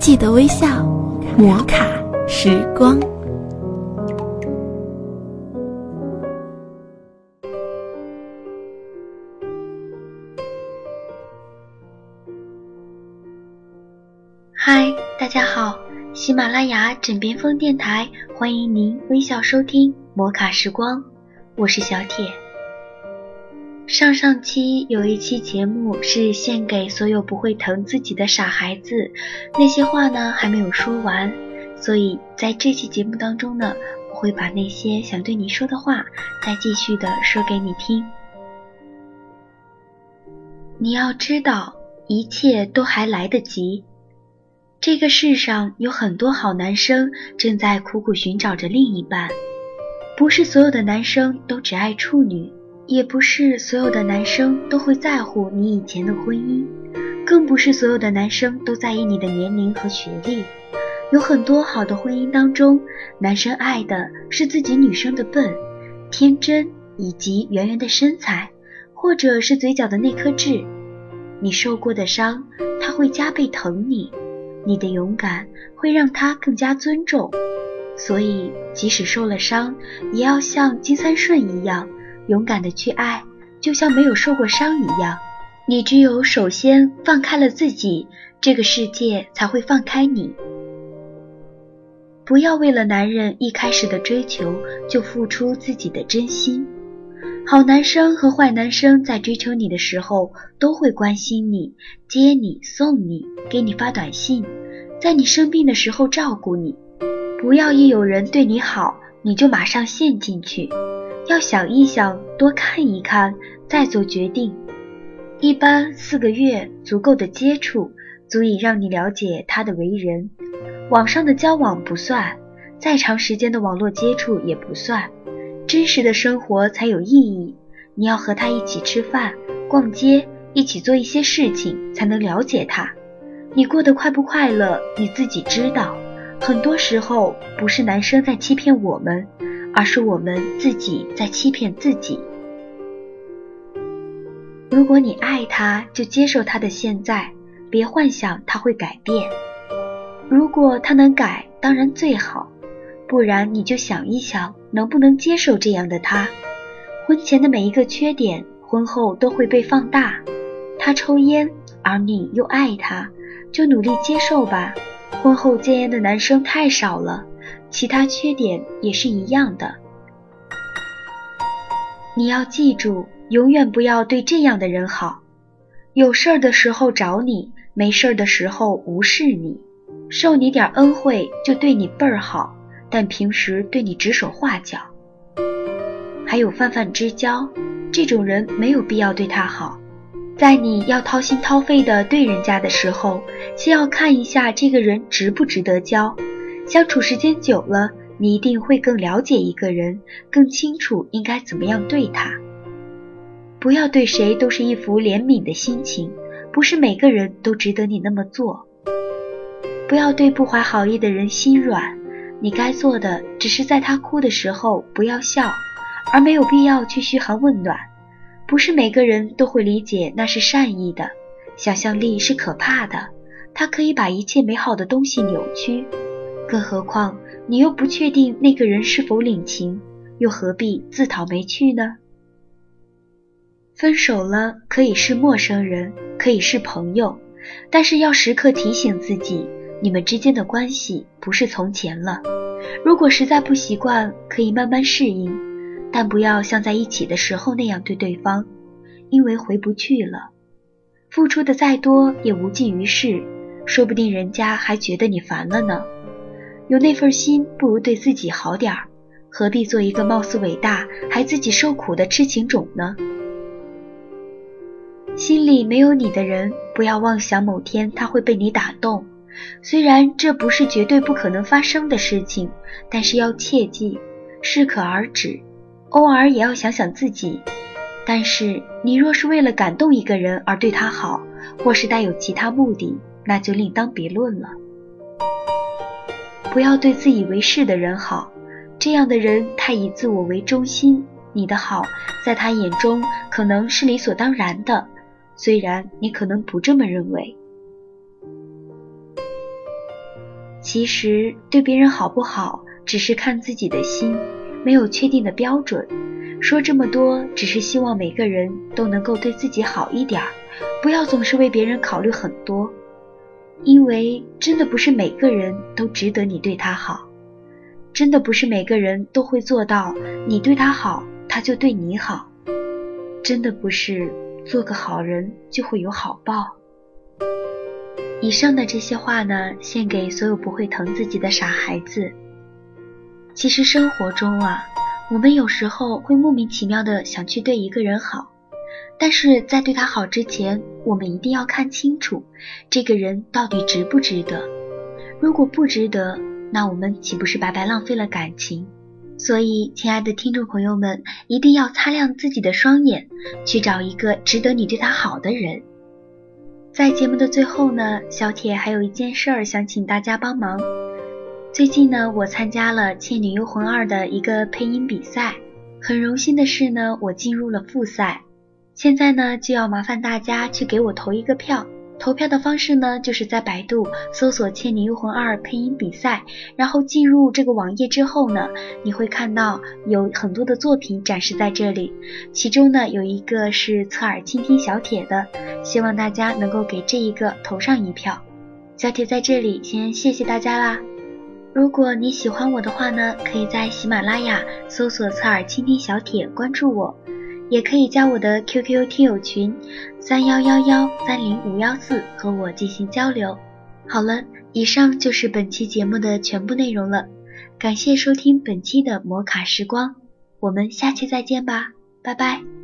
记得微笑，摩卡时光。嗨，大家好，喜马拉雅枕边风电台欢迎您微笑收听摩卡时光，我是小铁。上上期有一期节目是献给所有不会疼自己的傻孩子，那些话呢还没有说完，所以在这期节目当中呢，我会把那些想对你说的话再继续的说给你听。你要知道，一切都还来得及。这个世上有很多好男生正在苦苦寻找着另一半，不是所有的男生都只爱处女。也不是所有的男生都会在乎你以前的婚姻，更不是所有的男生都在意你的年龄和学历。有很多好的婚姻当中，男生爱的是自己女生的笨、天真以及圆圆的身材，或者是嘴角的那颗痣。你受过的伤，他会加倍疼你；你的勇敢会让他更加尊重。所以，即使受了伤，也要像金三顺一样。勇敢的去爱，就像没有受过伤一样。你只有首先放开了自己，这个世界才会放开你。不要为了男人一开始的追求就付出自己的真心。好男生和坏男生在追求你的时候，都会关心你、接你、送你、给你发短信，在你生病的时候照顾你。不要一有人对你好，你就马上陷进去。要想一想，多看一看，再做决定。一般四个月足够的接触，足以让你了解他的为人。网上的交往不算，再长时间的网络接触也不算。真实的生活才有意义。你要和他一起吃饭、逛街，一起做一些事情，才能了解他。你过得快不快乐，你自己知道。很多时候，不是男生在欺骗我们。而是我们自己在欺骗自己。如果你爱他，就接受他的现在，别幻想他会改变。如果他能改，当然最好；不然你就想一想，能不能接受这样的他。婚前的每一个缺点，婚后都会被放大。他抽烟，而你又爱他，就努力接受吧。婚后戒烟的男生太少了。其他缺点也是一样的。你要记住，永远不要对这样的人好。有事儿的时候找你，没事儿的时候无视你，受你点恩惠就对你倍儿好，但平时对你指手画脚。还有泛泛之交，这种人没有必要对他好。在你要掏心掏肺的对人家的时候，先要看一下这个人值不值得交。相处时间久了，你一定会更了解一个人，更清楚应该怎么样对他。不要对谁都是一副怜悯的心情，不是每个人都值得你那么做。不要对不怀好意的人心软，你该做的只是在他哭的时候不要笑，而没有必要去嘘寒问暖。不是每个人都会理解那是善意的，想象力是可怕的，它可以把一切美好的东西扭曲。更何况，你又不确定那个人是否领情，又何必自讨没趣呢？分手了可以是陌生人，可以是朋友，但是要时刻提醒自己，你们之间的关系不是从前了。如果实在不习惯，可以慢慢适应，但不要像在一起的时候那样对对方，因为回不去了。付出的再多也无济于事，说不定人家还觉得你烦了呢。有那份心，不如对自己好点儿，何必做一个貌似伟大还自己受苦的痴情种呢？心里没有你的人，不要妄想某天他会被你打动。虽然这不是绝对不可能发生的事情，但是要切记，适可而止，偶尔也要想想自己。但是你若是为了感动一个人而对他好，或是带有其他目的，那就另当别论了。不要对自以为是的人好，这样的人太以自我为中心。你的好在他眼中可能是理所当然的，虽然你可能不这么认为。其实对别人好不好，只是看自己的心，没有确定的标准。说这么多，只是希望每个人都能够对自己好一点，不要总是为别人考虑很多。因为真的不是每个人都值得你对他好，真的不是每个人都会做到你对他好，他就对你好，真的不是做个好人就会有好报。以上的这些话呢，献给所有不会疼自己的傻孩子。其实生活中啊。我们有时候会莫名其妙的想去对一个人好，但是在对他好之前，我们一定要看清楚这个人到底值不值得。如果不值得，那我们岂不是白白浪费了感情？所以，亲爱的听众朋友们，一定要擦亮自己的双眼，去找一个值得你对他好的人。在节目的最后呢，小铁还有一件事儿想请大家帮忙。最近呢，我参加了《倩女幽魂二》的一个配音比赛，很荣幸的是呢，我进入了复赛。现在呢，就要麻烦大家去给我投一个票。投票的方式呢，就是在百度搜索《倩女幽魂二》配音比赛，然后进入这个网页之后呢，你会看到有很多的作品展示在这里，其中呢，有一个是侧耳倾听小铁的，希望大家能够给这一个投上一票。小铁在这里先谢谢大家啦。如果你喜欢我的话呢，可以在喜马拉雅搜索“侧耳倾听小铁”关注我，也可以加我的 QQ 听友群三幺幺幺三零五幺四和我进行交流。好了，以上就是本期节目的全部内容了，感谢收听本期的摩卡时光，我们下期再见吧，拜拜。